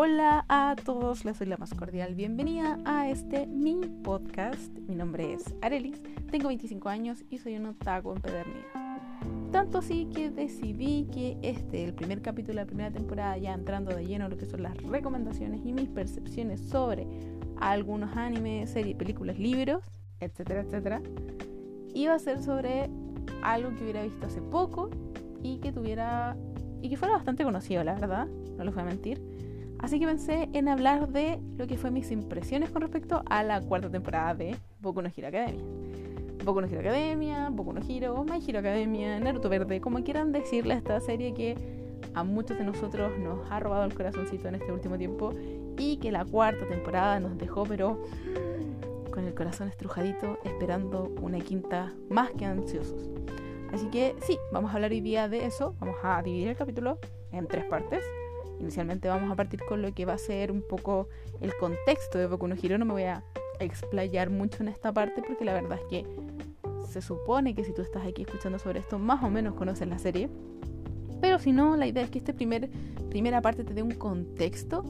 Hola a todos, les doy la más cordial bienvenida a este mi podcast. Mi nombre es Arelis, tengo 25 años y soy un otaku empedernida. Tanto así que decidí que este, el primer capítulo de la primera temporada, ya entrando de lleno a lo que son las recomendaciones y mis percepciones sobre algunos animes, series, películas, libros, etcétera, etcétera, iba a ser sobre algo que hubiera visto hace poco y que tuviera y que fuera bastante conocido, la verdad, no les voy a mentir Así que pensé en hablar de lo que fue mis impresiones con respecto a la cuarta temporada de Boku no Hero Academia. Boku no Hero Academia, Boku no Hero, My Hero Academia, Naruto Verde, como quieran decirle a esta serie que a muchos de nosotros nos ha robado el corazoncito en este último tiempo y que la cuarta temporada nos dejó pero con el corazón estrujadito esperando una quinta más que ansiosos. Así que sí, vamos a hablar hoy día de eso, vamos a dividir el capítulo en tres partes. Inicialmente vamos a partir con lo que va a ser un poco el contexto de Boku no Hero. No me voy a explayar mucho en esta parte porque la verdad es que se supone que si tú estás aquí escuchando sobre esto, más o menos conoces la serie. Pero si no, la idea es que esta primer, primera parte te dé un contexto.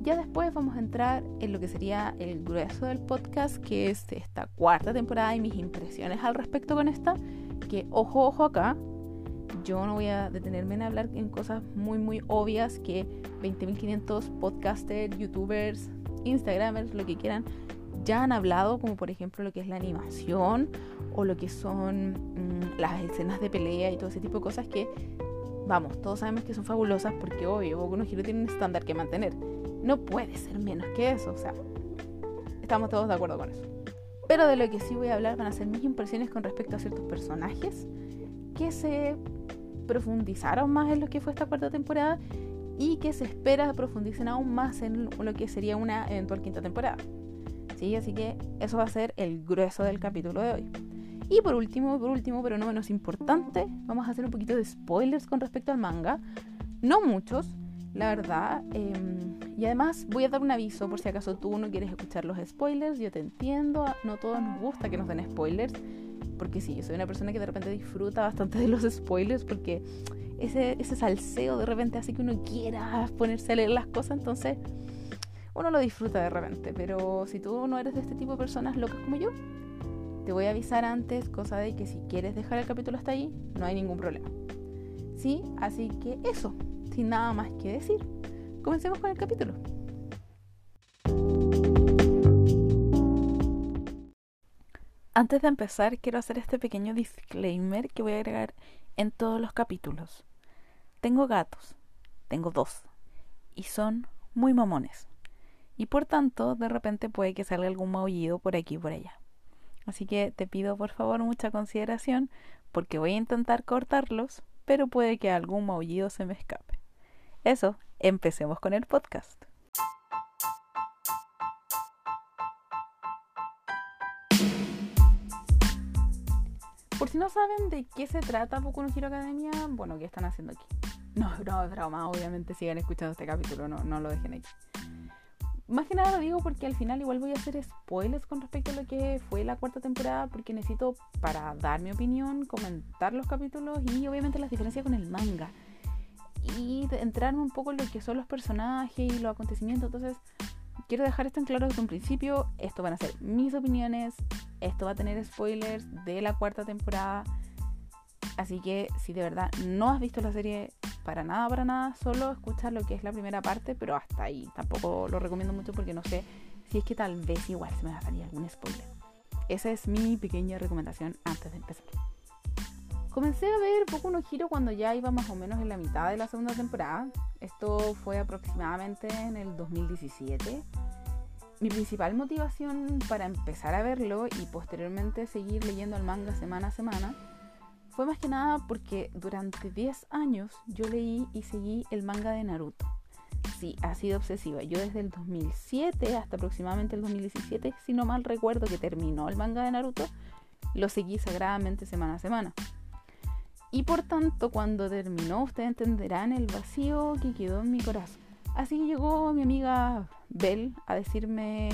Ya después vamos a entrar en lo que sería el grueso del podcast, que es esta cuarta temporada y mis impresiones al respecto con esta. Que ojo, ojo acá, yo no voy a detenerme en hablar en cosas muy, muy obvias que 20.500 podcasters, youtubers, instagramers, lo que quieran, ya han hablado, como por ejemplo lo que es la animación o lo que son mm, las escenas de pelea y todo ese tipo de cosas que, vamos, todos sabemos que son fabulosas porque obvio, Boku no Hero tiene un estándar que mantener. No puede ser menos que eso, o sea, estamos todos de acuerdo con eso. Pero de lo que sí voy a hablar van a ser mis impresiones con respecto a ciertos personajes que se profundizaron más en lo que fue esta cuarta temporada y que se espera profundicen aún más en lo que sería una eventual quinta temporada. ¿Sí? Así que eso va a ser el grueso del capítulo de hoy. Y por último, por último, pero no menos importante, vamos a hacer un poquito de spoilers con respecto al manga. No muchos, la verdad. Em, y además voy a dar un aviso por si acaso tú no quieres escuchar los spoilers. Yo te entiendo, no todos nos gusta que nos den spoilers porque sí, yo soy una persona que de repente disfruta bastante de los spoilers porque ese, ese salseo de repente hace que uno quiera ponerse a leer las cosas, entonces uno lo disfruta de repente, pero si tú no eres de este tipo de personas locas como yo, te voy a avisar antes, cosa de que si quieres dejar el capítulo hasta ahí, no hay ningún problema. ¿Sí? Así que eso, sin nada más que decir, comencemos con el capítulo. Antes de empezar, quiero hacer este pequeño disclaimer que voy a agregar en todos los capítulos. Tengo gatos, tengo dos, y son muy mamones. Y por tanto, de repente puede que salga algún maullido por aquí y por allá. Así que te pido por favor mucha consideración porque voy a intentar cortarlos, pero puede que algún maullido se me escape. Eso, empecemos con el podcast. Por si no saben de qué se trata Boku no Hero Academia, bueno, ¿qué están haciendo aquí? No, no, es broma, obviamente sigan escuchando este capítulo, no, no lo dejen aquí. Más que nada lo digo porque al final igual voy a hacer spoilers con respecto a lo que fue la cuarta temporada, porque necesito, para dar mi opinión, comentar los capítulos y obviamente las diferencias con el manga. Y entrarme un poco en lo que son los personajes y los acontecimientos. Entonces, quiero dejar esto en claro desde un principio. Esto van a ser mis opiniones. Esto va a tener spoilers de la cuarta temporada. Así que si de verdad no has visto la serie para nada, para nada, solo escucha lo que es la primera parte, pero hasta ahí. Tampoco lo recomiendo mucho porque no sé si es que tal vez igual se me va a salir algún spoiler. Esa es mi pequeña recomendación antes de empezar. Comencé a ver poco no giro cuando ya iba más o menos en la mitad de la segunda temporada. Esto fue aproximadamente en el 2017. Mi principal motivación para empezar a verlo y posteriormente seguir leyendo el manga semana a semana fue más que nada porque durante 10 años yo leí y seguí el manga de Naruto. Sí, ha sido obsesiva. Yo desde el 2007 hasta aproximadamente el 2017, si no mal recuerdo que terminó el manga de Naruto, lo seguí sagradamente semana a semana. Y por tanto, cuando terminó, ustedes entenderán el vacío que quedó en mi corazón. Así llegó mi amiga Belle a decirme,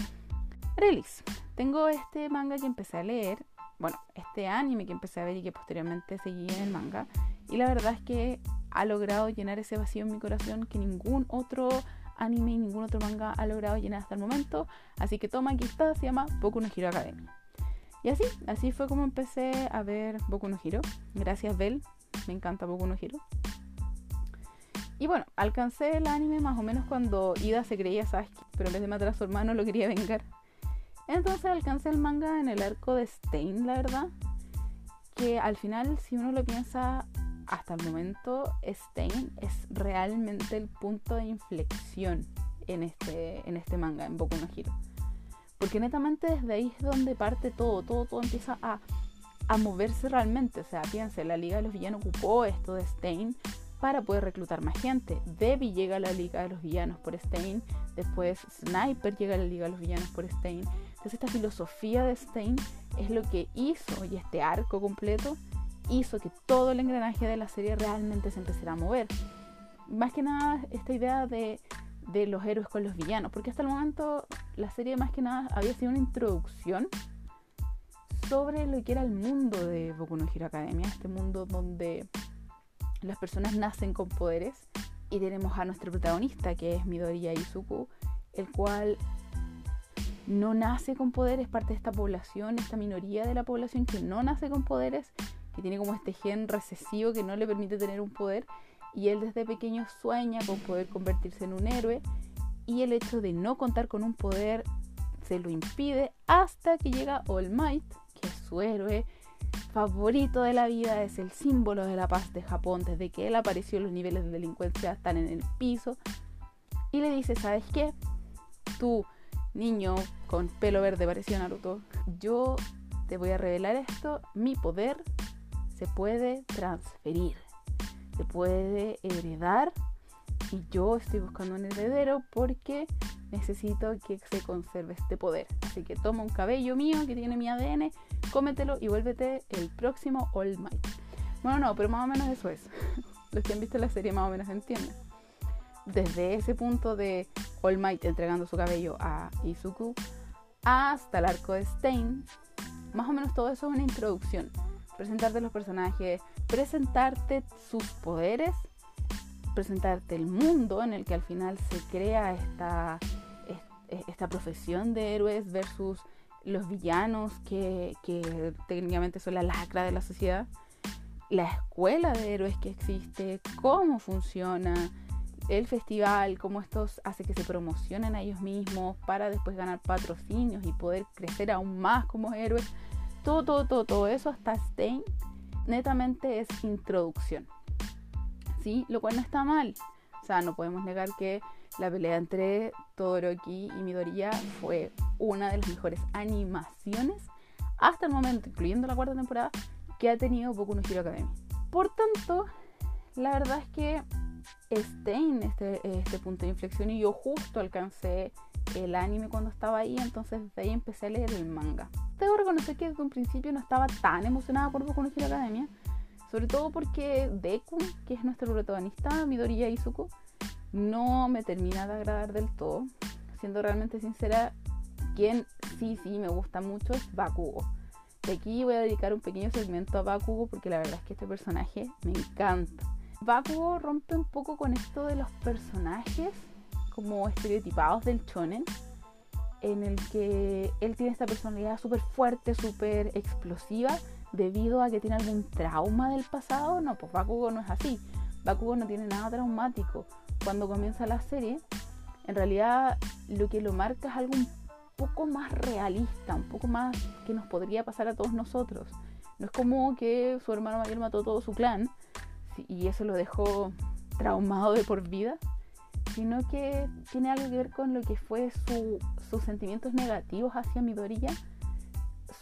Relis, tengo este manga que empecé a leer, bueno, este anime que empecé a ver y que posteriormente seguí en el manga. Y la verdad es que ha logrado llenar ese vacío en mi corazón que ningún otro anime y ningún otro manga ha logrado llenar hasta el momento. Así que toma, aquí está, se llama Boku no Hero Academia. Y así, así fue como empecé a ver Boku no Hero. Gracias, Bell. Me encanta Boku no Hero. Y bueno, alcancé el anime más o menos cuando Ida se creía Sasuke, pero matar a su hermano lo quería vengar. Entonces alcancé el manga en el arco de Stein, la verdad. Que al final, si uno lo piensa hasta el momento, Stein es realmente el punto de inflexión en este, en este manga, en Boku no Hero. Porque netamente desde ahí es donde parte todo, todo, todo empieza a, a moverse realmente. O sea, fíjense, la Liga de los Villanos ocupó esto de Stein para poder reclutar más gente. Debbie llega a la Liga de los Villanos por Stein, después Sniper llega a la Liga de los Villanos por Stein. Entonces esta filosofía de Stein es lo que hizo, y este arco completo, hizo que todo el engranaje de la serie realmente se empezara a mover. Más que nada esta idea de, de los héroes con los villanos, porque hasta el momento la serie más que nada había sido una introducción sobre lo que era el mundo de Boku no Hero Academia, este mundo donde las personas nacen con poderes y tenemos a nuestro protagonista que es Midoriya Izuku, el cual no nace con poderes, parte de esta población, esta minoría de la población que no nace con poderes, que tiene como este gen recesivo que no le permite tener un poder y él desde pequeño sueña con poder convertirse en un héroe y el hecho de no contar con un poder se lo impide hasta que llega All Might, que es su héroe, favorito de la vida, es el símbolo de la paz de Japón. Desde que él apareció, los niveles de delincuencia están en el piso. Y le dice, ¿sabes qué? Tú, niño con pelo verde parecido Naruto, yo te voy a revelar esto. Mi poder se puede transferir, se puede heredar. Y yo estoy buscando un heredero porque necesito que se conserve este poder. Así que toma un cabello mío que tiene mi ADN, cómetelo y vuélvete el próximo All Might. Bueno, no, pero más o menos eso es. Los que han visto la serie más o menos entienden. Desde ese punto de All Might entregando su cabello a Izuku hasta el arco de Stein, más o menos todo eso es una introducción. Presentarte los personajes, presentarte sus poderes, presentarte el mundo en el que al final se crea esta esta profesión de héroes versus los villanos que, técnicamente son la lacra de la sociedad, la escuela de héroes que existe, cómo funciona, el festival, cómo esto hace que se promocionen a ellos mismos para después ganar patrocinios y poder crecer aún más como héroes. Todo, todo, todo, todo eso hasta Stein netamente es introducción. Lo cual no está mal. O sea, no podemos negar que la pelea entre Todoroki y Midoriya fue una de las mejores animaciones hasta el momento, incluyendo la cuarta temporada, que ha tenido Boku no Hero Academia. Por tanto, la verdad es que Stein este, este punto de inflexión y yo justo alcancé el anime cuando estaba ahí, entonces de ahí empecé a leer el manga. Debo reconocer que desde un principio no estaba tan emocionada por Boku no Hero Academia, sobre todo porque Deku, que es nuestro protagonista, Midoriya Izuku, no me termina de agradar del todo. Siendo realmente sincera, quien sí, sí me gusta mucho es Bakugo. De aquí voy a dedicar un pequeño segmento a Bakugo porque la verdad es que este personaje me encanta. Bakugo rompe un poco con esto de los personajes como estereotipados del shonen, en el que él tiene esta personalidad súper fuerte, súper explosiva, debido a que tiene algún trauma del pasado. No, pues Bakugo no es así. Bakugo no tiene nada traumático cuando comienza la serie, en realidad lo que lo marca es algo un poco más realista, un poco más que nos podría pasar a todos nosotros. No es como que su hermano mayor mató todo su clan y eso lo dejó traumado de por vida, sino que tiene algo que ver con lo que fue sus sentimientos negativos hacia Midoriya,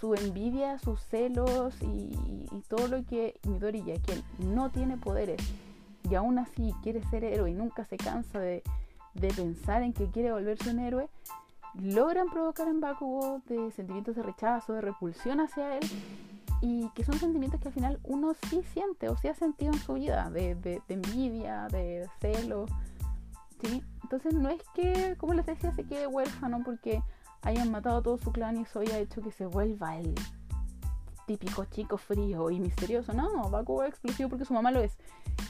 su envidia, sus celos y, todo lo que Midoriya, quien no tiene poderes, y aún así quiere ser héroe y nunca se cansa de, pensar en que quiere volverse un héroe, logran provocar en Bakugo de sentimientos de rechazo, de repulsión hacia él, y que son sentimientos que al final uno sí siente o sí ha sentido en su vida, de, envidia, de celo. ¿sí? Entonces no es que, como les decía, se quede huérfano porque hayan matado a todo su clan y eso haya hecho que se vuelva el típico chico frío y misterioso. No, Bakugo es explosivo porque su mamá lo es.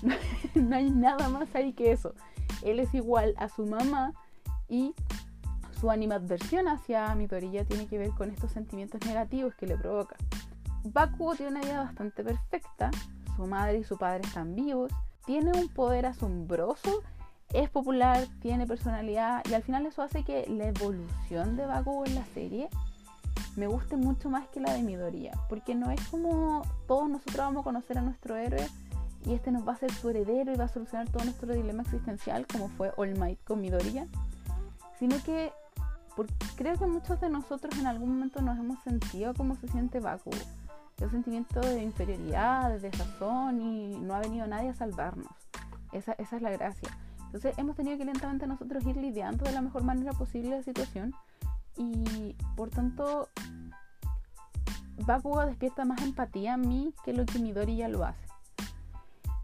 no hay nada más ahí que eso. él es igual a su mamá y su animadversión hacia Midoriya tiene que ver con estos sentimientos negativos que le provoca. Bakugo tiene una vida bastante perfecta, su madre y su padre están vivos, tiene un poder asombroso, es popular, tiene personalidad y al final eso hace que la evolución de Bakugo en la serie me guste mucho más que la de Midoriya, porque no es como todos nosotros vamos a conocer a nuestro héroe y este nos va a ser su heredero y va a solucionar todo nuestro dilema existencial como fue All Might con Midoriya, sino que creo que muchos de nosotros en algún momento nos hemos sentido como se siente Bakugo un sentimiento de inferioridad, de desazón y no ha venido nadie a salvarnos. Esa, esa es la gracia. Entonces hemos tenido que lentamente nosotros ir lidiando de la mejor manera posible la situación y por tanto Bakugo despierta más empatía en mí que lo que Midori ya lo hace.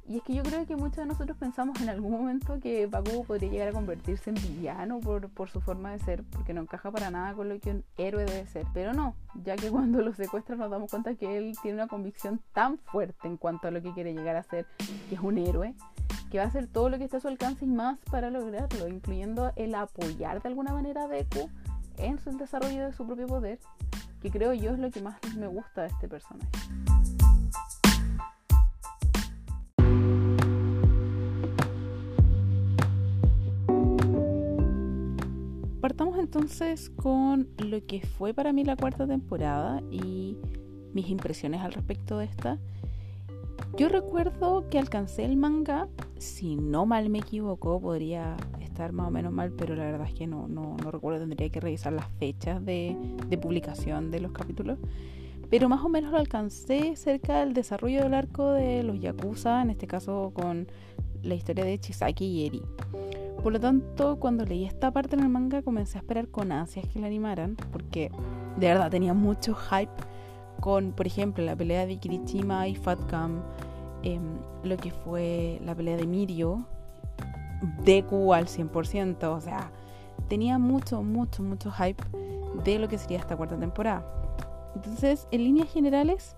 Y es que yo creo que muchos de nosotros pensamos en algún momento que Bakugo podría llegar a convertirse en villano por, por, su forma de ser, porque no encaja para nada con lo que un héroe debe ser. Pero no, ya que cuando lo secuestran nos damos cuenta que él tiene una convicción tan fuerte en cuanto a lo que quiere llegar a ser, que es un héroe, que va a hacer todo lo que esté a su alcance y más para lograrlo, incluyendo el apoyar de alguna manera a Deku en el desarrollo de su propio poder, que creo yo es lo que más me gusta de este personaje. Partamos entonces con lo que fue para mí la cuarta temporada y mis impresiones al respecto de esta. Yo recuerdo que alcancé el manga, si no mal me equivoco, podría estar más o menos mal, pero la verdad es que no, no, no recuerdo, tendría que revisar las fechas de, de, publicación de los capítulos. Pero más o menos lo alcancé cerca del desarrollo del arco de los Yakuza, en este caso con la historia de Chisaki y Eri. Por lo tanto, cuando leí esta parte en el manga comencé a esperar con ansias que la animaran, porque de verdad tenía mucho hype con, por ejemplo, la pelea de Kirishima y Fatcam, em, lo que fue la pelea de Mirio, Deku al 100%, o sea, tenía mucho, mucho, mucho hype de lo que sería esta cuarta temporada. Entonces, en líneas generales,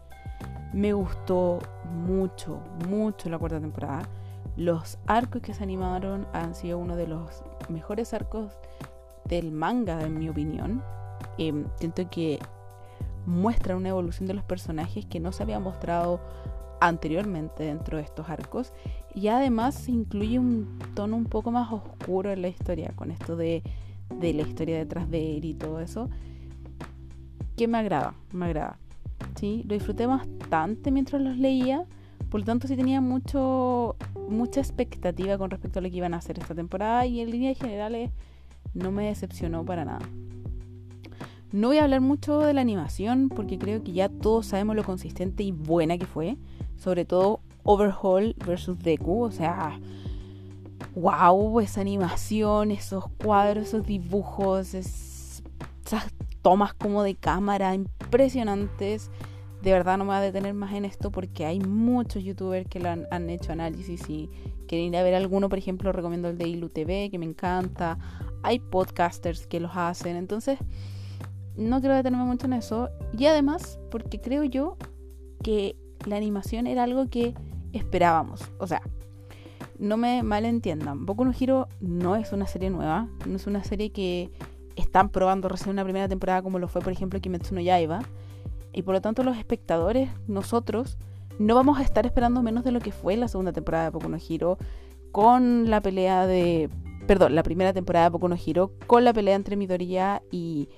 me gustó mucho, mucho la cuarta temporada los arcos que se animaron han sido uno de los mejores arcos del manga, en mi opinión. Eh, siento que muestra una evolución de los personajes que no se había mostrado anteriormente dentro de estos arcos y además incluye un tono un poco más oscuro en la historia con esto de, de la historia detrás de él y todo eso que me agrada, me agrada. ¿sí? Lo disfruté bastante mientras los leía por lo tanto, sí tenía mucho, mucha expectativa con respecto a lo que iban a hacer esta temporada y en líneas generales no me decepcionó para nada. No voy a hablar mucho de la animación porque creo que ya todos sabemos lo consistente y buena que fue. Sobre todo Overhaul versus Deku. O sea, wow, esa animación, esos cuadros, esos dibujos, esas tomas como de cámara impresionantes de verdad no me voy a detener más en esto porque hay muchos youtubers que lo han, hecho análisis y quieren ir a ver alguno, por ejemplo, recomiendo el de Ilu TV, que me encanta. Hay podcasters que los hacen, entonces no quiero detenerme mucho en eso. Y además, porque creo yo que la animación era algo que esperábamos. O sea, no me malentiendan. Boku no Hero no es una serie nueva, no es una serie que están probando recién una primera temporada como lo fue, por ejemplo, Kimetsu no Yaiba y por lo tanto los espectadores, nosotros, no vamos a estar esperando menos de lo que fue la segunda temporada de Boku no Hero con la pelea de... Perdón, la primera temporada de Boku no con la pelea entre Midoriya y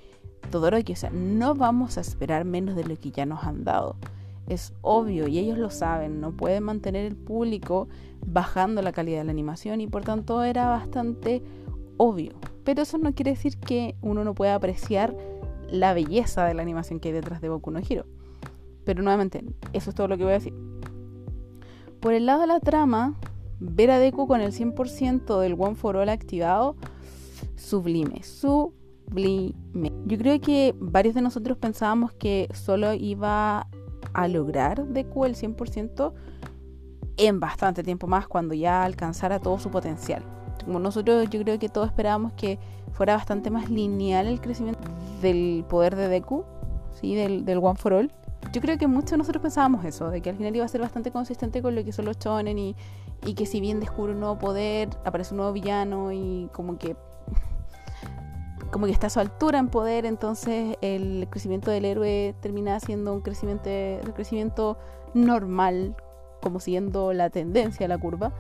Todoroki. O sea, no vamos a esperar menos de lo que ya nos han dado. Es obvio y ellos lo saben, no pueden mantener el público bajando la calidad de la animación y por tanto era bastante obvio. Pero eso no quiere decir que uno no pueda apreciar la belleza de la animación que hay detrás de Boku no Hero. Pero nuevamente, eso es todo lo que voy a decir. Por el lado de la trama, ver a Deku con el 100% del One for All activado, sublime, sublime. Yo creo que varios de nosotros pensábamos que solo iba a lograr Deku el 100% en bastante tiempo más cuando ya alcanzara todo su potencial. Como nosotros yo creo que todos esperábamos que fuera bastante más lineal el crecimiento del poder de Deku, ¿sí? del, del One for All. yo creo que muchos de nosotros pensábamos eso, de que al final iba a ser bastante consistente con lo que son los chonen y, y que si bien descubre un nuevo poder, aparece un nuevo villano y como que como que está a su altura en poder, entonces el crecimiento del héroe termina siendo un crecimiento, crecimiento normal, como siguiendo la tendencia, la curva,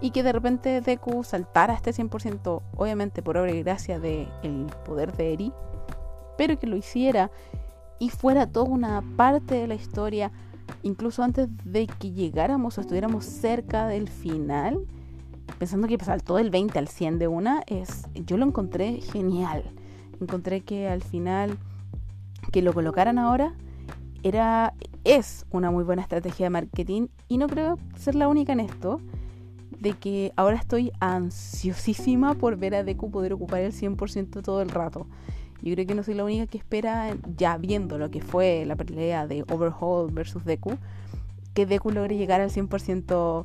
y que de repente Deku saltara a este 100%, obviamente por obra y gracia del poder de Eri, pero que lo hiciera y fuera toda una parte de la historia, incluso antes de que llegáramos o estuviéramos cerca del final, pensando que saltó del 20 al 100 de una, es, yo lo encontré genial. Encontré que al final que lo colocaran ahora era es una muy buena estrategia de marketing y no creo ser la única en esto de que ahora estoy ansiosísima por ver a Deku poder ocupar el 100% todo el rato. Yo creo que no soy la única que espera, ya viendo lo que fue la pelea de Overhaul versus Deku, que Deku logre llegar al 100%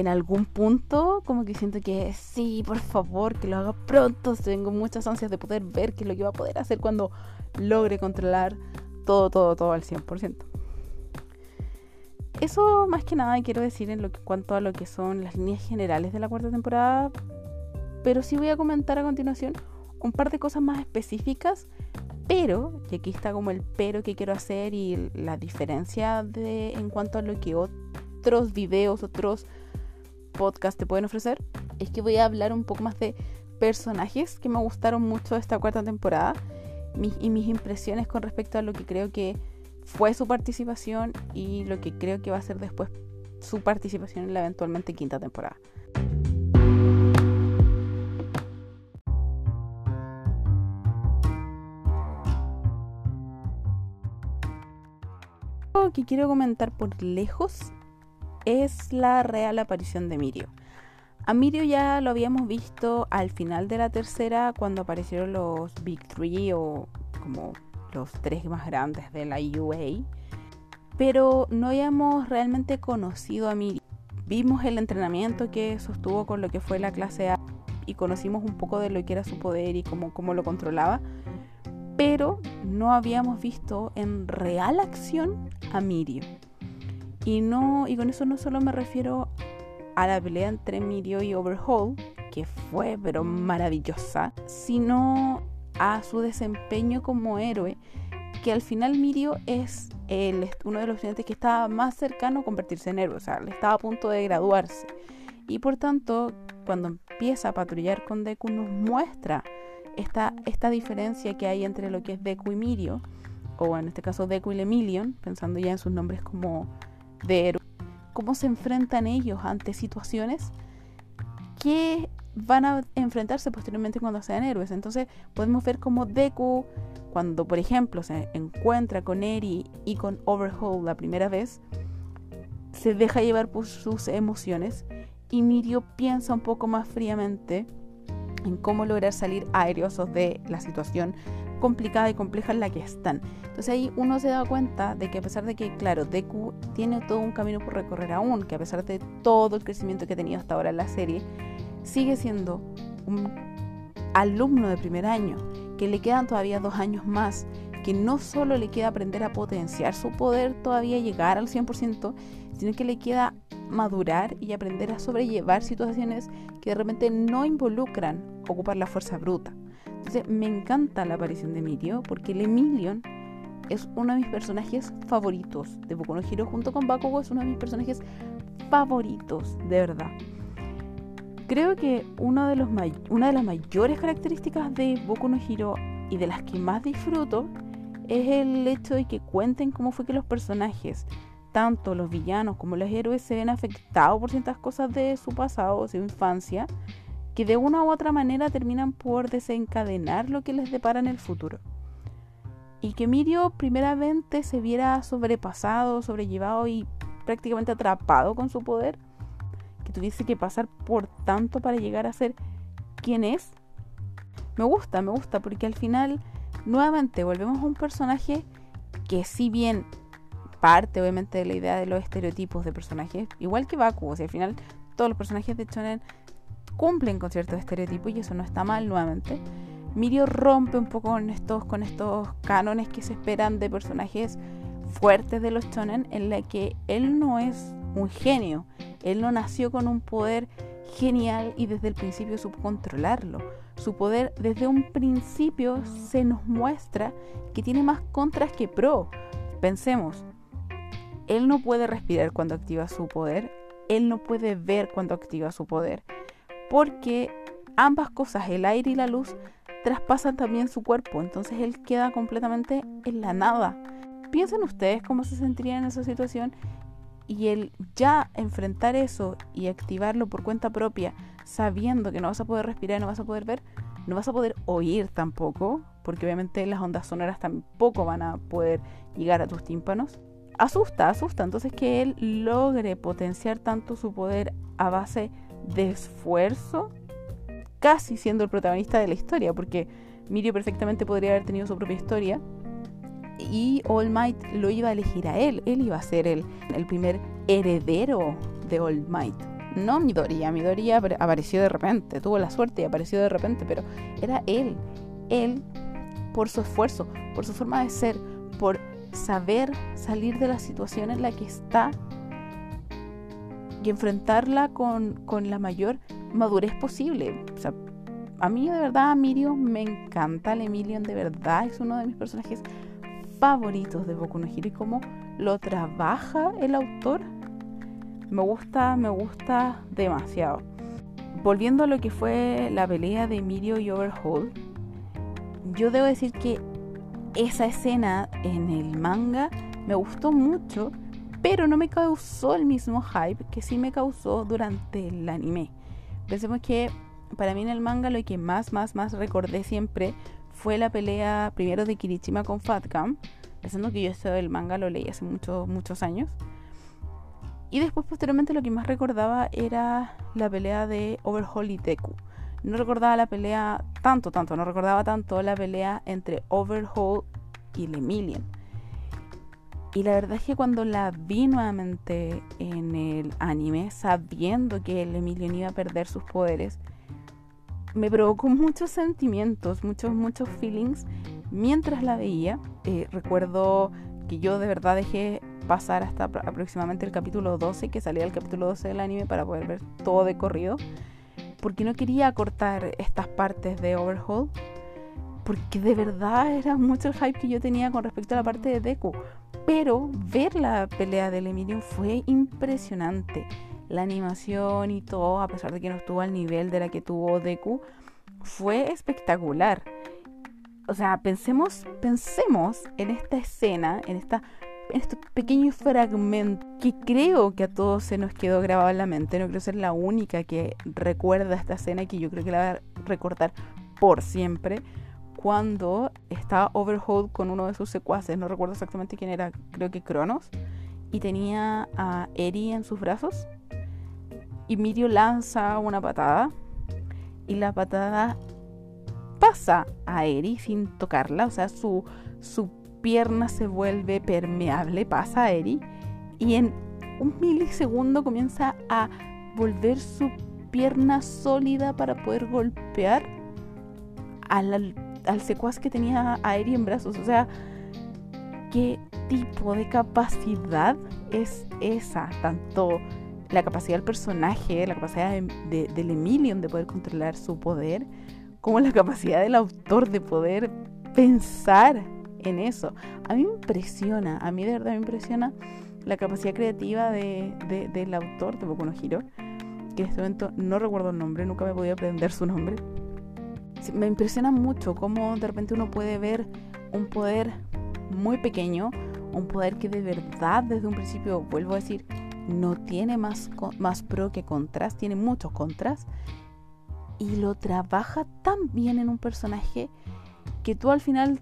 en algún punto. Como que siento que sí, por favor, que lo haga pronto. Tengo muchas ansias de poder ver qué es lo que va a poder hacer cuando logre controlar todo, todo, todo al 100%. Eso más que nada quiero decir en lo que, cuanto a lo que son las líneas generales de la cuarta temporada, pero sí voy a comentar a continuación un par de cosas más específicas, pero, y aquí está como el pero que quiero hacer y la diferencia de en cuanto a lo que otros videos, otros podcasts te pueden ofrecer, es que voy a hablar un poco más de personajes que me gustaron mucho de esta cuarta temporada y mis impresiones con respecto a lo que creo que fue su participación y lo que creo que va a ser después su participación en la eventualmente quinta temporada. Que quiero comentar por lejos es la real aparición de Mirio. A Mirio ya lo habíamos visto al final de la tercera cuando aparecieron los Big Three o como los tres más grandes de la UA, pero no habíamos realmente conocido a Miri. Vimos el entrenamiento que sostuvo con lo que fue la clase A y conocimos un poco de lo que era su poder y cómo, cómo lo controlaba, pero no habíamos visto en real acción a Mirio. Y, no, y con eso no solo me refiero a la pelea entre Mirio y Overhaul, que fue pero maravillosa, sino a su desempeño como héroe, que al final Mirio es uno de los estudiantes que estaba más cercano a convertirse en héroe, o sea, le estaba a punto de graduarse. Y por tanto, cuando empieza a patrullar con Deku, nos muestra esta, esta diferencia que hay entre lo que es Deku y Mirio, o en este caso Deku y Lemillion, pensando ya en sus nombres como de héroe, cómo se enfrentan ellos ante situaciones que van a enfrentarse posteriormente cuando sean héroes. Entonces podemos ver como Deku, cuando por ejemplo se encuentra con Eri y con Overhaul la primera vez, se deja llevar por sus emociones y Mirio piensa un poco más fríamente en cómo lograr salir aerosos de la situación complicada y compleja en la que están. Entonces ahí uno se da cuenta de que a pesar de que, claro, Deku tiene todo un camino por recorrer aún, que a pesar de todo el crecimiento que ha tenido hasta ahora en la serie, sigue siendo un alumno de primer año, que le quedan todavía dos años más, que no solo le queda aprender a potenciar su poder, todavía llegar al 100%, sino que le queda madurar y aprender a sobrellevar situaciones que de repente no involucran ocupar la fuerza bruta. Entonces me encanta la aparición de Emilio porque el Emilion es uno de mis personajes favoritos de Boku no Hero junto con Bakugo es uno de mis personajes favoritos, de verdad. Creo que uno de una de las mayores características de Boku no Hero y de las que más disfruto es el hecho de que cuenten cómo fue que los personajes, tanto los villanos como los héroes, se ven afectados por ciertas cosas de su pasado, de su infancia, que de una u otra manera terminan por desencadenar lo que les depara en el futuro. Y que Mirio primeramente se viera sobrepasado, sobrellevado y prácticamente atrapado con su poder que tuviese que pasar por tanto para llegar a ser quien es, me gusta, me gusta, porque al final, nuevamente, volvemos a un personaje que si bien parte obviamente de la idea de los estereotipos de personajes, igual que Baku, o sea, al final todos los personajes de Shonen cumplen con ciertos estereotipos y eso no está mal nuevamente. Mirio rompe un poco con estos, con estos cánones que se esperan de personajes fuertes de los shonen en la que él no es un genio, él no nació con un poder genial y desde el principio supo controlarlo. Su poder desde un principio se nos muestra que tiene más contras que pro. Pensemos, él no puede respirar cuando activa su poder, él no puede ver cuando activa su poder, porque ambas cosas, el aire y la luz, traspasan también su cuerpo, entonces él queda completamente en la nada. Piensen ustedes cómo se sentiría en esa situación y el ya enfrentar eso y activarlo por cuenta propia, sabiendo que no vas a poder respirar, no vas a poder ver, no vas a poder oír tampoco, porque obviamente las ondas sonoras tampoco van a poder llegar a tus tímpanos. Asusta, asusta. Entonces que él logre potenciar tanto su poder a base de esfuerzo, casi siendo el protagonista de la historia, porque Mirio perfectamente podría haber tenido su propia historia y All Might lo iba a elegir a él, él iba a ser el, el primer heredero de All Might. No Midoriya, Midoriya apareció de repente, tuvo la suerte y apareció de repente, pero era él, él por su esfuerzo, por su forma de ser, por saber salir de la situación en la que está y enfrentarla con, con la mayor madurez posible. O sea, a mí de verdad Mirio me encanta, el Emilion de verdad es uno de mis personajes favoritos de Boku no Hero y cómo lo trabaja el autor. Me gusta, me gusta demasiado. Volviendo a lo que fue la pelea de Mirio y Overhaul, yo debo decir que esa escena en el manga me gustó mucho, pero no me causó el mismo hype que sí me causó durante el anime. Pensemos que para mí en el manga lo que más, más, más recordé siempre fue la pelea primero de Kirishima con Fatcam, pensando que yo esto del manga lo leí hace muchos, muchos años. Y después posteriormente lo que más recordaba era la pelea de Overhaul y Deku. No recordaba la pelea tanto, tanto, no recordaba tanto la pelea entre Overhaul y Lemillion. Y la verdad es que cuando la vi nuevamente en el anime, sabiendo que Lemillion iba a perder sus poderes, me provocó muchos sentimientos, muchos, muchos feelings mientras la veía. Eh, recuerdo que yo de verdad dejé pasar hasta aproximadamente el capítulo 12, que salía el capítulo 12 del anime para poder ver todo de corrido, porque no quería cortar estas partes de Overhaul, porque de verdad era mucho el hype que yo tenía con respecto a la parte de Deku. Pero ver la pelea del Emilio fue impresionante la animación y todo, a pesar de que no estuvo al nivel de la que tuvo Deku, fue espectacular. O sea, pensemos, pensemos en esta escena, en esta este pequeño fragmento que creo que a todos se nos quedó grabado en la mente. No creo ser la única que recuerda esta escena y que yo creo que la va a recordar por siempre. Cuando estaba Overhaul con uno de sus secuaces, no recuerdo exactamente quién era, creo que Cronos, y tenía a Eri en sus brazos y Mirio lanza una patada y la patada pasa a Eri sin tocarla, o sea, su, su pierna se vuelve permeable, pasa a Eri y en un milisegundo comienza a volver su pierna sólida para poder golpear al, al secuaz que tenía a Eri en brazos. O sea, ¿qué tipo de capacidad es esa? Tanto la capacidad del personaje, la capacidad de, del Emilion de poder controlar su poder, como la capacidad del autor de poder pensar en eso. A mí me impresiona, a mí de verdad me impresiona la capacidad creativa de, del autor de Boku no Hero, que en este momento no recuerdo el nombre, nunca me podía aprender su nombre. Me impresiona mucho cómo de repente uno puede ver un poder muy pequeño, un poder que de verdad desde un principio, vuelvo a decir, no tiene más, más pro que contras, tiene muchos contras. Y lo trabaja tan bien en un personaje que tú al final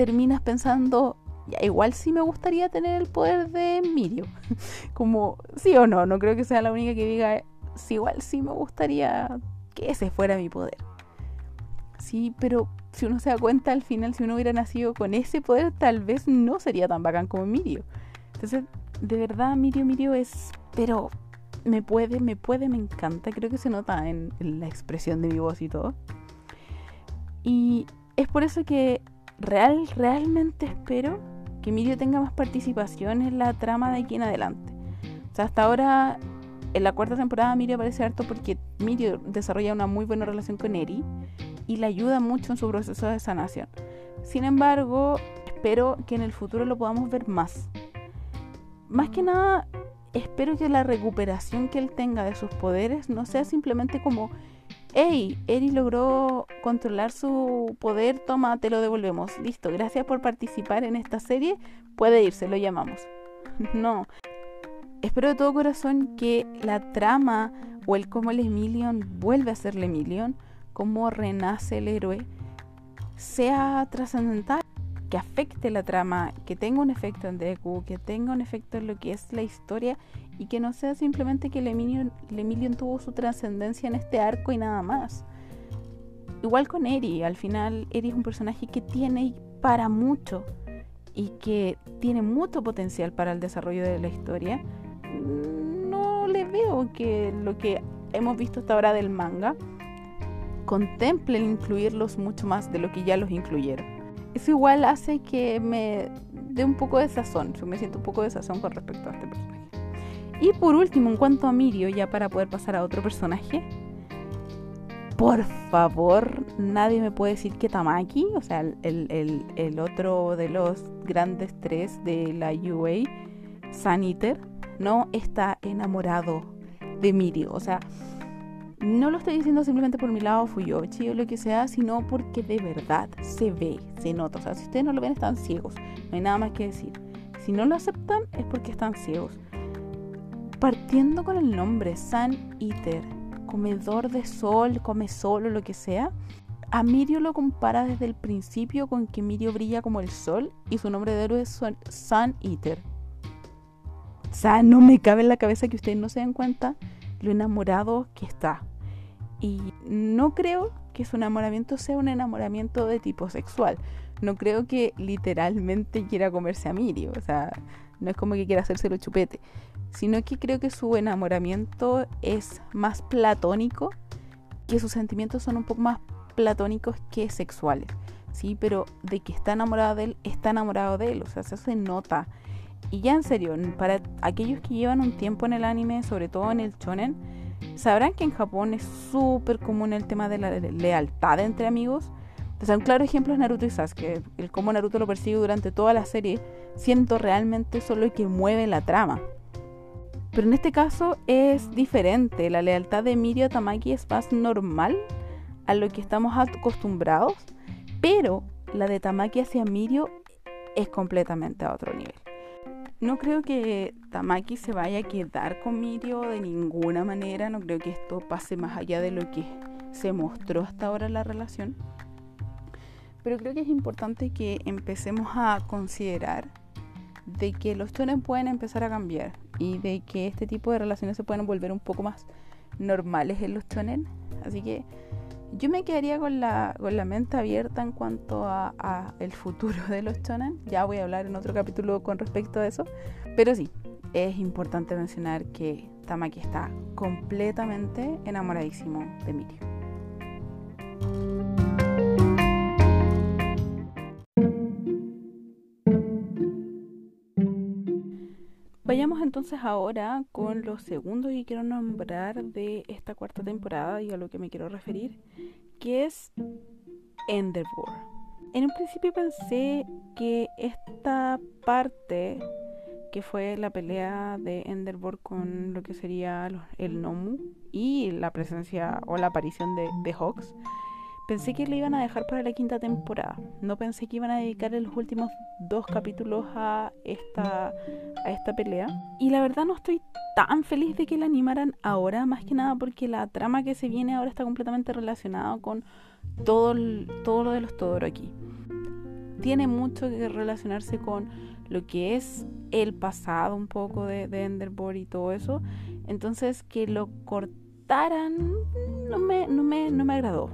terminas pensando, ya, igual sí me gustaría tener el poder de Mirio. Como, sí o no, no creo que sea la única que diga, sí, igual sí me gustaría que ese fuera mi poder. Sí, pero si uno se da cuenta al final, si uno hubiera nacido con ese poder, tal vez no sería tan bacán como Mirio. Entonces, de verdad, Mirio Mirio es, pero me puede, me puede, me encanta. Creo que se nota en, la expresión de mi voz y todo. Y es por eso que real, realmente espero que Mirio tenga más participación en la trama de aquí en adelante. O sea, hasta ahora, en la cuarta temporada, Mirio aparece harto porque Mirio desarrolla una muy buena relación con Eri y le ayuda mucho en su proceso de sanación. Sin embargo, espero que en el futuro lo podamos ver más. Más que nada, espero que la recuperación que él tenga de sus poderes no sea simplemente como, hey, Eri logró controlar su poder, toma, te lo devolvemos. Listo, gracias por participar en esta serie, puede irse, lo llamamos. no. Espero de todo corazón que la trama o el cómo el Emilion vuelve a ser el Emilion, cómo renace el héroe, sea trascendental que afecte la trama, que tenga un efecto en Deku, que tenga un efecto en lo que es la historia y que no sea simplemente que el Emilion, tuvo su trascendencia en este arco y nada más. Igual con Eri, al final Eri es un personaje que tiene para mucho y que tiene mucho potencial para el desarrollo de la historia. No le veo que lo que hemos visto hasta ahora del manga contemple incluirlos mucho más de lo que ya los incluyeron eso igual hace que me dé un poco de sazón, yo me siento un poco de sazón con respecto a este personaje. Y por último, en cuanto a Mirio, ya para poder pasar a otro personaje, por favor, nadie me puede decir que Tamaki, o sea, el, el otro de los grandes tres de la UA, Saniter, no está enamorado de Mirio. O sea, no lo estoy diciendo simplemente por mi lado Fuyoshi o lo que sea, sino porque de verdad se ve, se nota. O sea, si ustedes no lo ven, están ciegos. No hay nada más que decir. Si no lo aceptan, es porque están ciegos. Partiendo con el nombre San Eater, comedor de sol, come solo, lo que sea, a Mirio lo compara desde el principio con que Mirio brilla como el sol y su nombre de héroe es Sun Eater. O sea, no me cabe en la cabeza que ustedes no se den cuenta lo enamorado que está. Y no creo que su enamoramiento sea un enamoramiento de tipo sexual. No creo que literalmente quiera comerse a Mirio. O sea, no es como que quiera hacerse lo chupete. Sino que creo que su enamoramiento es más platónico. Que sus sentimientos son un poco más platónicos que sexuales. Sí, pero de que está enamorado de él, está enamorado de él. O sea, eso se nota. Y ya en serio, para aquellos que llevan un tiempo en el anime, sobre todo en el shonen, sabrán que en Japón es súper común el tema de la lealtad entre amigos. O sea, un claro ejemplo es Naruto y Sasuke, el cómo Naruto lo persigue durante toda la serie, siendo realmente solo el que mueve la trama. Pero en este caso es diferente, la lealtad de Mirio a Tamaki es más normal a lo que estamos acostumbrados, pero la de Tamaki hacia Mirio es completamente a otro nivel. No creo que Tamaki se vaya a quedar con Mirio de ninguna manera. No creo que esto pase más allá de lo que se mostró hasta ahora la relación. Pero creo que es importante que empecemos a considerar de que los shonen pueden empezar a cambiar y de que este tipo de relaciones se pueden volver un poco más normales en los shonen. Así que yo me quedaría con la, con la mente abierta en cuanto a, el futuro de los shonen. Ya voy a hablar en otro capítulo con respecto a eso. Pero sí, es importante mencionar que Tamaki está completamente enamoradísimo de Mirio. Vayamos entonces ahora con lo segundo que quiero nombrar de esta cuarta temporada y a lo que me quiero referir, que es Endeavor. En un principio pensé que esta parte, que fue la pelea de Endeavor con lo que sería el Nomu y la presencia o la aparición de, de Hawks, Pensé que le iban a dejar para la quinta temporada. No pensé que iban a dedicar los últimos dos capítulos a esta, a esta pelea. Y la verdad no estoy tan feliz de que la animaran ahora, más que nada porque la trama que se viene ahora está completamente relacionada con todo, todo lo de los Todoroki. Tiene mucho que relacionarse con lo que es el pasado un poco de, de y todo eso. Entonces que lo cortaran no me, no me, no me agradó.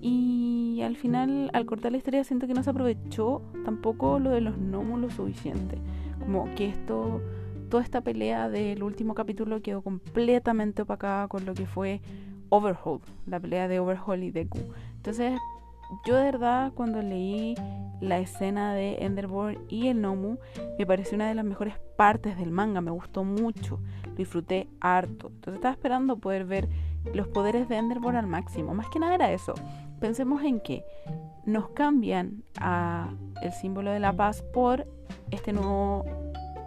Y al final, al cortar la historia, siento que no se aprovechó tampoco lo de los gnomos lo suficiente. Como que esto, toda esta pelea del último capítulo quedó completamente opacada con lo que fue Overhaul, la pelea de Overhaul y Deku. Entonces, yo de verdad, cuando leí la escena de Enderborn y el Nomu me pareció una de las mejores partes del manga, me gustó mucho, lo disfruté harto. Entonces estaba esperando poder ver los poderes de Enderborn al máximo. Más que nada era eso. Pensemos en que nos cambian a el símbolo de la paz por este nuevo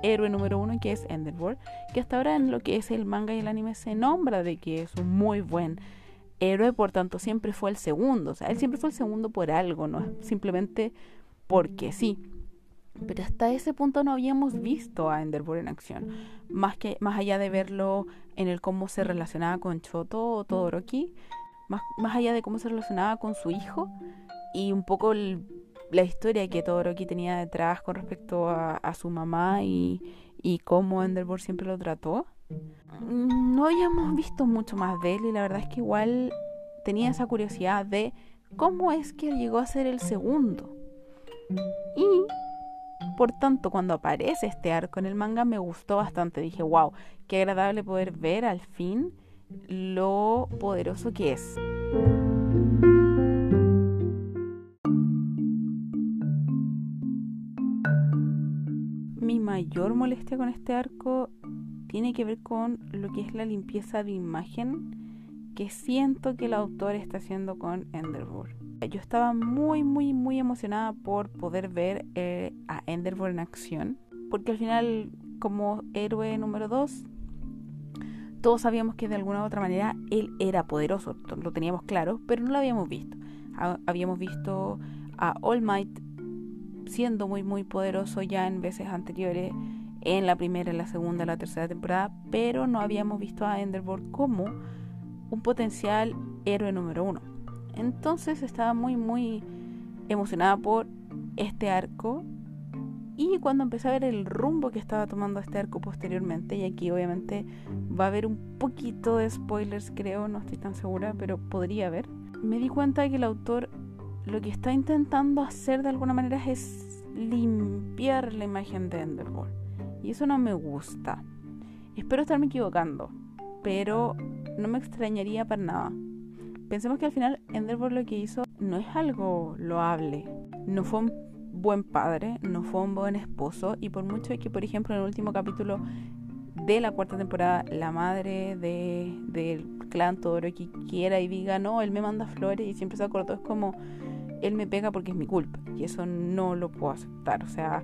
héroe número uno que es Enderborn, que hasta ahora en lo que es el manga y el anime se nombra de que es un muy buen héroe, por tanto siempre fue el segundo, o sea, él siempre fue el segundo por algo, no simplemente porque sí. Pero hasta ese punto no habíamos visto a Enderborn en acción, más que más allá de verlo en el cómo se relacionaba con Choto o Todoroki, más, más allá de cómo se relacionaba con su hijo y un poco la historia que Todoroki tenía detrás con respecto a, su mamá y, y cómo Enderborn siempre lo trató. Mm, no habíamos visto mucho más de él y la verdad es que igual tenía esa curiosidad de cómo es que llegó a ser el segundo. Y por tanto, cuando aparece este arco en el manga me gustó bastante. Dije, wow, qué agradable poder ver al fin lo poderoso que es. Mi mayor molestia con este arco tiene que ver con lo que es la limpieza de imagen que siento que el autor está haciendo con Enderborn. Yo estaba muy, muy, muy emocionada por poder ver eh, a Enderborn en acción, porque al final, como héroe número 2, todos sabíamos que de alguna u otra manera él era poderoso, lo teníamos claro, pero no lo habíamos visto. Habíamos visto a All Might siendo muy, muy poderoso ya en veces anteriores en la primera, en la segunda, en la tercera temporada, pero no habíamos visto a Enderborn como un potencial héroe número uno. Entonces estaba muy, muy emocionada por este arco. Y cuando empecé a ver el rumbo que estaba tomando este arco posteriormente, y aquí obviamente va a haber un poquito de spoilers, creo, no estoy tan segura, pero podría haber, me di cuenta de que el autor lo que está intentando hacer de alguna manera es limpiar la imagen de Enderborn. Y eso no me gusta. Espero estarme equivocando, pero no me extrañaría para nada. Pensemos que al final Endeavor lo que hizo no es algo loable. No fue un buen padre, no fue un buen esposo y por mucho que, por ejemplo, en el último capítulo de la cuarta temporada, la madre de, del clan Todoroki quiera y diga, no, él me manda flores y siempre se acordó, es como, él me pega porque es mi culpa y eso no lo puedo aceptar. O sea,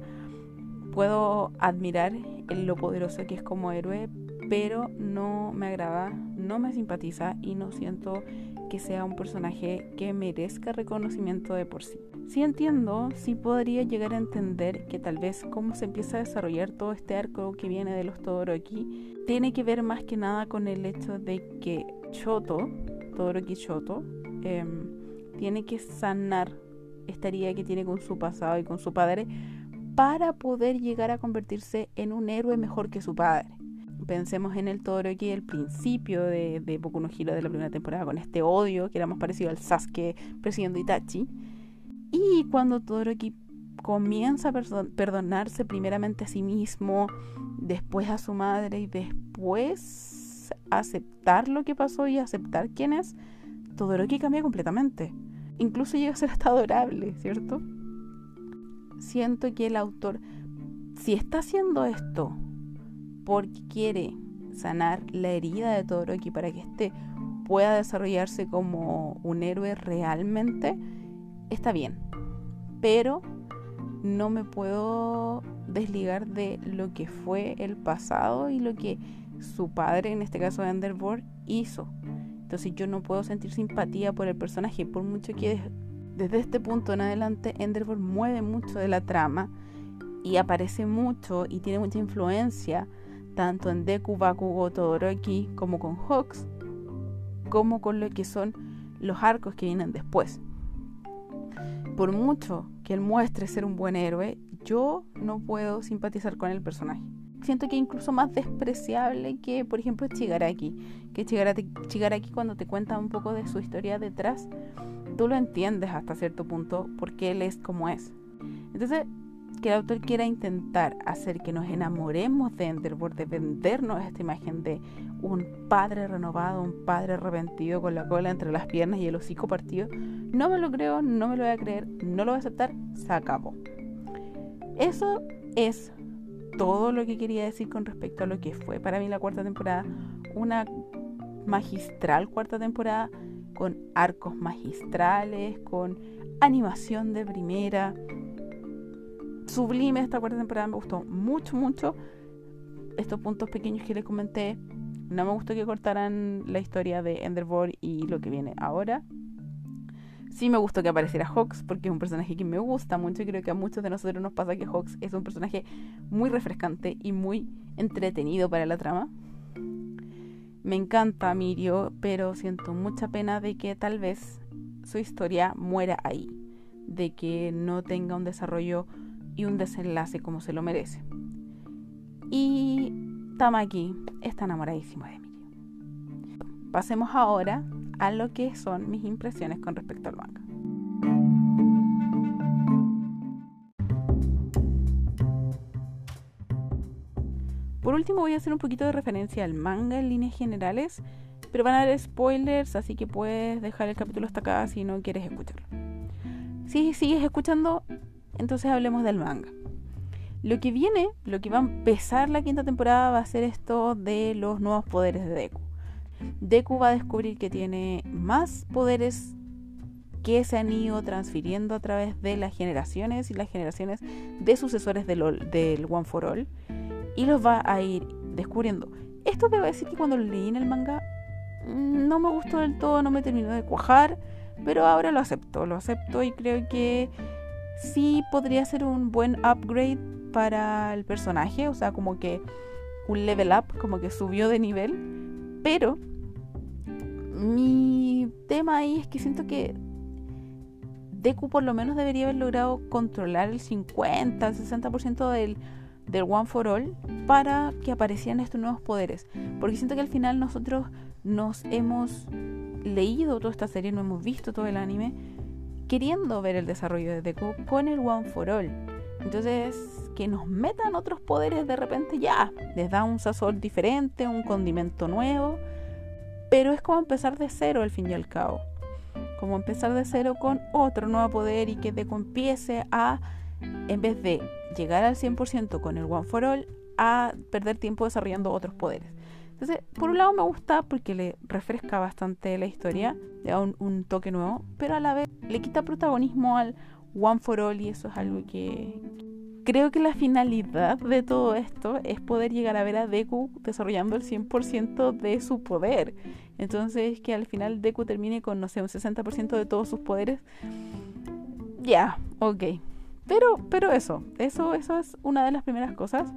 puedo admirar lo poderoso que es como héroe, pero no me agrada, no me simpatiza y no siento que sea un personaje que merezca reconocimiento de por sí. Si entiendo, sí podría llegar a entender que tal vez cómo se empieza a desarrollar todo este arco que viene de los Todoroki tiene que ver más que nada con el hecho de que Choto, Todoroki Choto, em, tiene que sanar esta herida que tiene con su pasado y con su padre para poder llegar a convertirse en un héroe mejor que su padre. Pensemos en el Todoroki del principio de, de Boku no Hero de la primera temporada, con este odio que era más parecido al Sasuke persiguiendo Itachi. Y cuando Todoroki comienza a perdonarse primeramente a sí mismo, después a su madre y después aceptar lo que pasó y aceptar quién es, Todoroki cambia completamente. Incluso llega a ser hasta adorable, ¿cierto? siento que el autor, si está haciendo esto porque quiere sanar la herida de Todoroki para que éste pueda desarrollarse como un héroe realmente, está bien. Pero no me puedo desligar de lo que fue el pasado y lo que su padre, en este caso Enderborn, hizo. Entonces yo no puedo sentir simpatía por el personaje, por mucho que desde este punto en adelante, Enderborn mueve mucho de la trama y aparece mucho y tiene mucha influencia tanto en Deku, Bakugo, Todoroki como con Hawks, como con lo que son los arcos que vienen después. Por mucho que él muestre ser un buen héroe, yo no puedo simpatizar con el personaje. Siento que incluso más despreciable que, por ejemplo, Chigaraki. Que Chigaraki, cuando te cuenta un poco de su historia detrás, tú lo entiendes hasta cierto punto porque él es como es. Entonces, que el autor quiera intentar hacer que nos enamoremos de Enderborn, de vendernos esta imagen de un padre renovado, un padre arrepentido con la cola entre las piernas y el hocico partido, no me lo creo, no me lo voy a creer, no lo voy a aceptar, se acabó. Eso es todo lo que quería decir con respecto a lo que fue para mí la cuarta temporada. Una magistral cuarta temporada con arcos magistrales, con animación de primera. Sublime esta cuarta temporada, me gustó mucho, mucho. Estos puntos pequeños que les comenté, no me gustó que cortaran la historia de Enderborn y lo que viene ahora. Sí me gustó que apareciera Hawks porque es un personaje que me gusta mucho y creo que a muchos de nosotros nos pasa que Hawks es un personaje muy refrescante y muy entretenido para la trama. Me encanta Mirio, pero siento mucha pena de que tal vez su historia muera ahí, de que no tenga un desarrollo y un desenlace como se lo merece. Y Tamaki está enamoradísimo de Mirio. Pasemos ahora a lo que son mis impresiones con respecto al manga. Por último voy a hacer un poquito de referencia al manga en líneas generales, pero van a haber spoilers, así que puedes dejar el capítulo hasta acá si no quieres escucharlo. Si sigues escuchando, entonces hablemos del manga. Lo que viene, lo que va a empezar la quinta temporada va a ser esto de los nuevos poderes de Deku. Deku va a descubrir que tiene más poderes que se han ido transfiriendo a través de las generaciones y las generaciones de sucesores del, One for All y los va a ir descubriendo. Esto debo decir que cuando lo leí en el manga no me gustó del todo, no me terminó de cuajar, pero ahora lo acepto, lo acepto y creo que sí podría ser un buen upgrade para el personaje, o sea, como que un level up, como que subió de nivel pero mi tema ahí es que siento que Deku por lo menos debería haber logrado controlar el 50, el 60% del, del One for All para que aparecieran estos nuevos poderes. Porque siento que al final nosotros nos hemos leído toda esta serie, no hemos visto todo el anime, queriendo ver el desarrollo de Deku con el One for All. Entonces, que nos metan otros poderes de repente ya, les da un sazón diferente, un condimento nuevo, pero es como empezar de cero al fin y al cabo. Como empezar de cero con otro nuevo poder y que te empiece a, en vez de llegar al 100% con el One for All, a perder tiempo desarrollando otros poderes. Entonces, por un lado me gusta porque le refresca bastante la historia, le da un, un toque nuevo, pero a la vez le quita protagonismo al One for All y eso es algo que, creo que la finalidad de todo esto es poder llegar a ver a Deku desarrollando el 100% de su poder. Entonces, que al final Deku termine con, no sé, un 60% de todos sus poderes. Ya, ok. Pero, pero eso, eso, eso es una de las primeras cosas.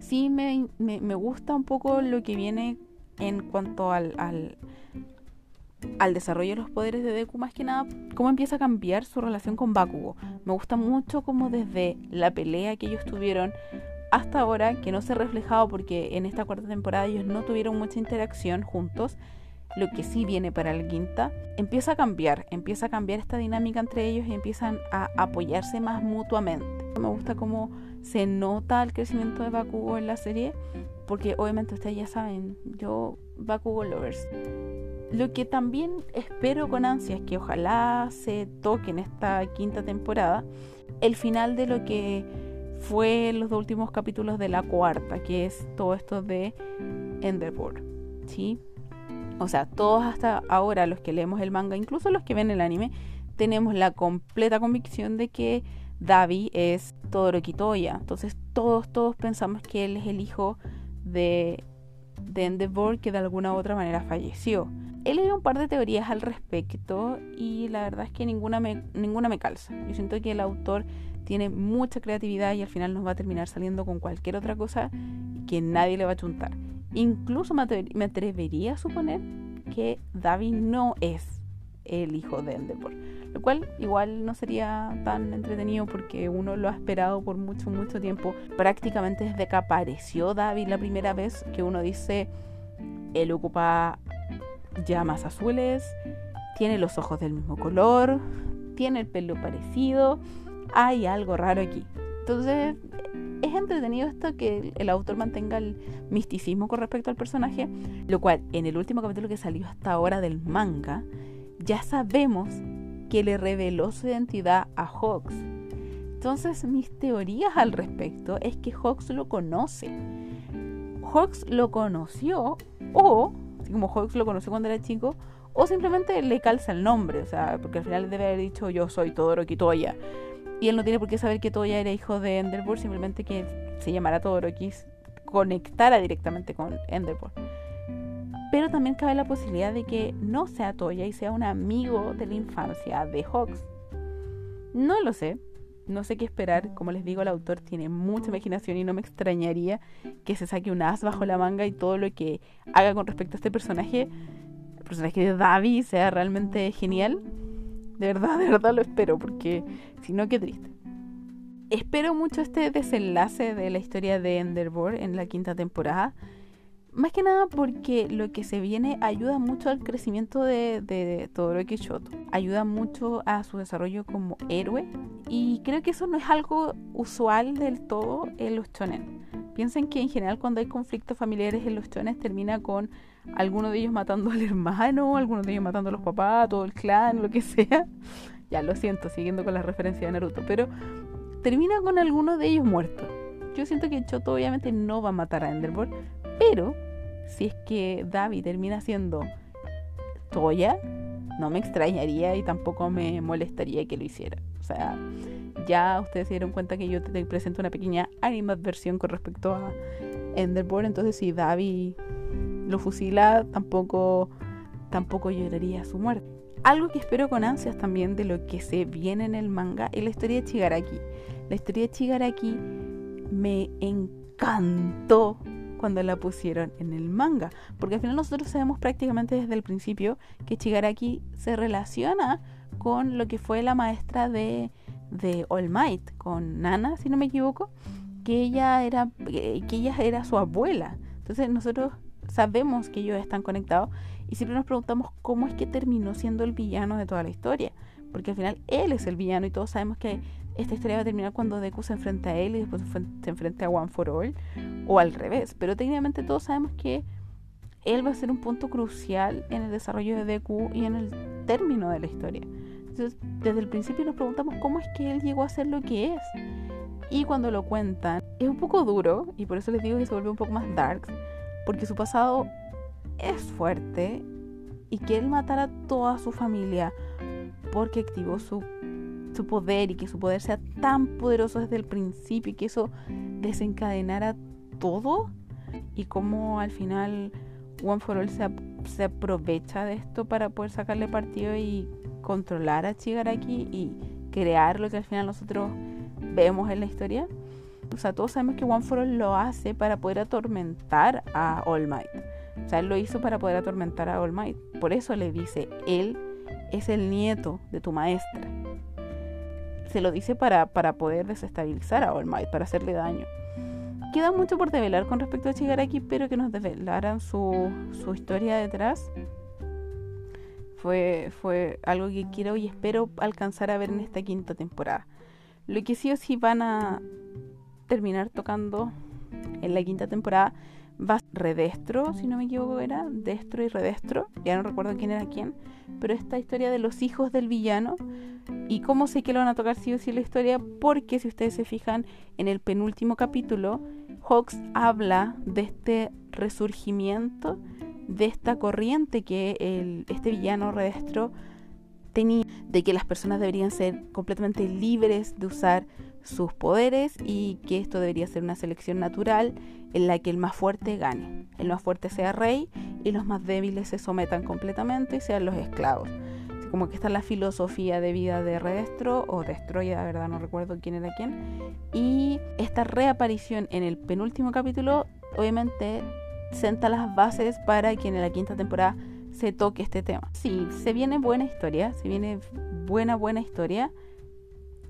Sí me, me, gusta un poco lo que viene en cuanto al, al desarrollo de los poderes de Deku, más que nada, cómo empieza a cambiar su relación con Bakugo. Me gusta mucho como desde la pelea que ellos tuvieron hasta ahora, que no se ha reflejado porque en esta cuarta temporada ellos no tuvieron mucha interacción juntos, lo que sí viene para el quinta, empieza a cambiar, empieza a cambiar esta dinámica entre ellos y empiezan a apoyarse más mutuamente. Me gusta cómo se nota el crecimiento de Bakugo en la serie, porque obviamente ustedes ya saben, yo Bakugo Lovers. Lo que también espero con ansias que ojalá se toque en esta quinta temporada, el final de lo que fue los dos últimos capítulos de la cuarta, que es todo esto de Enderborn, ¿sí? O sea, todos hasta ahora los que leemos el manga, incluso los que ven el anime, tenemos la completa convicción de que Davi es Todoroki Toya. Entonces todos, todos pensamos que él es el hijo de, de Endeavor que de alguna u otra manera falleció. He leído un par de teorías al respecto y la verdad es que ninguna me, ninguna me calza. Yo siento que el autor tiene mucha creatividad y al final nos va a terminar saliendo con cualquier otra cosa que nadie le va a chuntar. Incluso me atrevería a suponer que David no es el hijo de Endeavor. Lo cual igual no sería tan entretenido porque uno lo ha esperado por mucho, mucho tiempo. Prácticamente desde que apareció David la primera vez que uno dice, él ocupa llamas azules, tiene los ojos del mismo color, tiene el pelo parecido, hay algo raro aquí. Entonces, es entretenido esto que el autor mantenga el misticismo con respecto al personaje, lo cual en el último capítulo que salió hasta ahora del manga, ya sabemos que le reveló su identidad a Hawks. Entonces, mis teorías al respecto es que Hawks lo conoce. Hawks lo conoció o, como Hawks lo conoció cuando era chico, o simplemente le calza el nombre, o sea, porque al final debe haber dicho yo soy Todoroki Toya. Y él no tiene por qué saber que Toya era hijo de Enderborn, simplemente que se llamara Todoroki conectara directamente con Enderborn. Pero también cabe la posibilidad de que no sea Toya y sea un amigo de la infancia de Hawks. No lo sé, no sé qué esperar. Como les digo, el autor tiene mucha imaginación y no me extrañaría que se saque un as bajo la manga y todo lo que haga con respecto a este personaje, el personaje de Davi, sea realmente genial. De verdad, de verdad lo espero, porque si no, qué triste. Espero mucho este desenlace de la historia de Enderbor en la quinta temporada. Más que nada porque lo que se viene ayuda mucho al crecimiento de, de Todoroki Shoto. Ayuda mucho a su desarrollo como héroe. Y creo que eso no es algo usual del todo en los shonen. Piensen que en general cuando hay conflictos familiares en los shonen termina con alguno de ellos matando al hermano, alguno de ellos matando a los papás, todo el clan, lo que sea. Ya lo siento, siguiendo con la referencia de Naruto. Pero termina con alguno de ellos muerto. Yo siento que Choto obviamente no va a matar a Enderborn, pero si es que Davi termina siendo Toya, no me extrañaría y tampoco me molestaría que lo hiciera. O sea, ya ustedes se dieron cuenta que yo te presento una pequeña animadversión con respecto a Enderborn, entonces si Davi lo fusila, tampoco, tampoco lloraría su muerte. Algo que espero con ansias también de lo que se viene en el manga es la historia de Chigaraki. La historia de Chigaraki me encantó cuando la pusieron en el manga. Porque al final nosotros sabemos prácticamente desde el principio que Chigaraki se relaciona con lo que fue la maestra de, de All Might, con Nana, si no me equivoco, que ella era, que ella era su abuela. Entonces nosotros sabemos que ellos están conectados y siempre nos preguntamos cómo es que terminó siendo el villano de toda la historia. Porque al final él es el villano y todos sabemos que esta historia va a terminar cuando Deku se enfrenta a él y después se enfrenta a One for All o al revés. Pero técnicamente todos sabemos que él va a ser un punto crucial en el desarrollo de Deku y en el término de la historia. Entonces, desde el principio nos preguntamos cómo es que él llegó a ser lo que es. Y cuando lo cuentan, es un poco duro, y por eso les digo que se vuelve un poco más dark, porque su pasado es fuerte y que él matara a toda su familia porque activó su su poder y que su poder sea tan poderoso desde el principio y que eso desencadenara todo y cómo al final One for All se, aprovecha de esto para poder sacarle partido y controlar a Chigaraki y crear lo que al final nosotros vemos en la historia. O sea, todos sabemos que One for All lo hace para poder atormentar a All Might. O sea, él lo hizo para poder atormentar a All Might. Por eso le dice, él es el nieto de tu maestra se lo dice para, para poder desestabilizar a All Might, para hacerle daño. Queda mucho por develar con respecto a Shigaraki, pero que nos develaran su, su historia detrás. Fue, fue algo que quiero y espero alcanzar a ver en esta quinta temporada. Lo que sí o sí van a terminar tocando en la quinta temporada va Redestro, si no me equivoco era, Destro y Redestro, ya no recuerdo quién era quién, pero esta historia de los hijos del villano y cómo sé que lo van a tocar sí o la historia, porque si ustedes se fijan en el penúltimo capítulo, Hawks habla de este resurgimiento, de esta corriente que este villano Redestro tenía, de que las personas deberían ser completamente libres de usar sus poderes y que esto debería ser una selección natural en la que el más fuerte gane, el más fuerte sea rey y los más débiles se sometan completamente y sean los esclavos. como que está la filosofía de vida de Redestro o Destroya, de verdad no recuerdo quién era quién. Y esta reaparición en el penúltimo capítulo, obviamente, senta las bases para que en la quinta temporada se toque este tema. Sí, se viene buena historia, se viene buena, buena historia.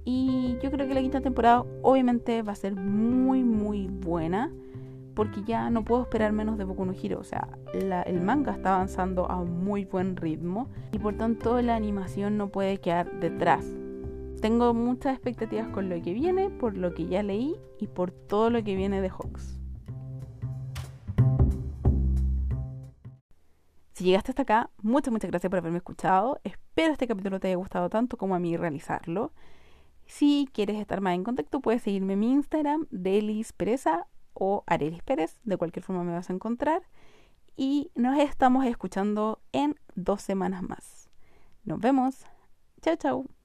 Y yo creo que la quinta temporada obviamente va a ser muy, muy buena porque ya no puedo esperar menos de Boku no Hero. O sea, el manga está avanzando a muy buen ritmo y por tanto la animación no puede quedar detrás. tengo muchas expectativas con lo que viene, por lo que ya leí y por todo lo que viene de Hawks. Si llegaste hasta acá, muchas, muchas gracias por haberme escuchado. Espero este capítulo te haya gustado tanto como a mí realizarlo. Si quieres estar más en contacto, puedes seguirme en mi Instagram, Delis o Arelis Pérez. De cualquier forma me vas a encontrar. Y nos estamos escuchando en dos semanas más. Nos vemos. Chao, chao.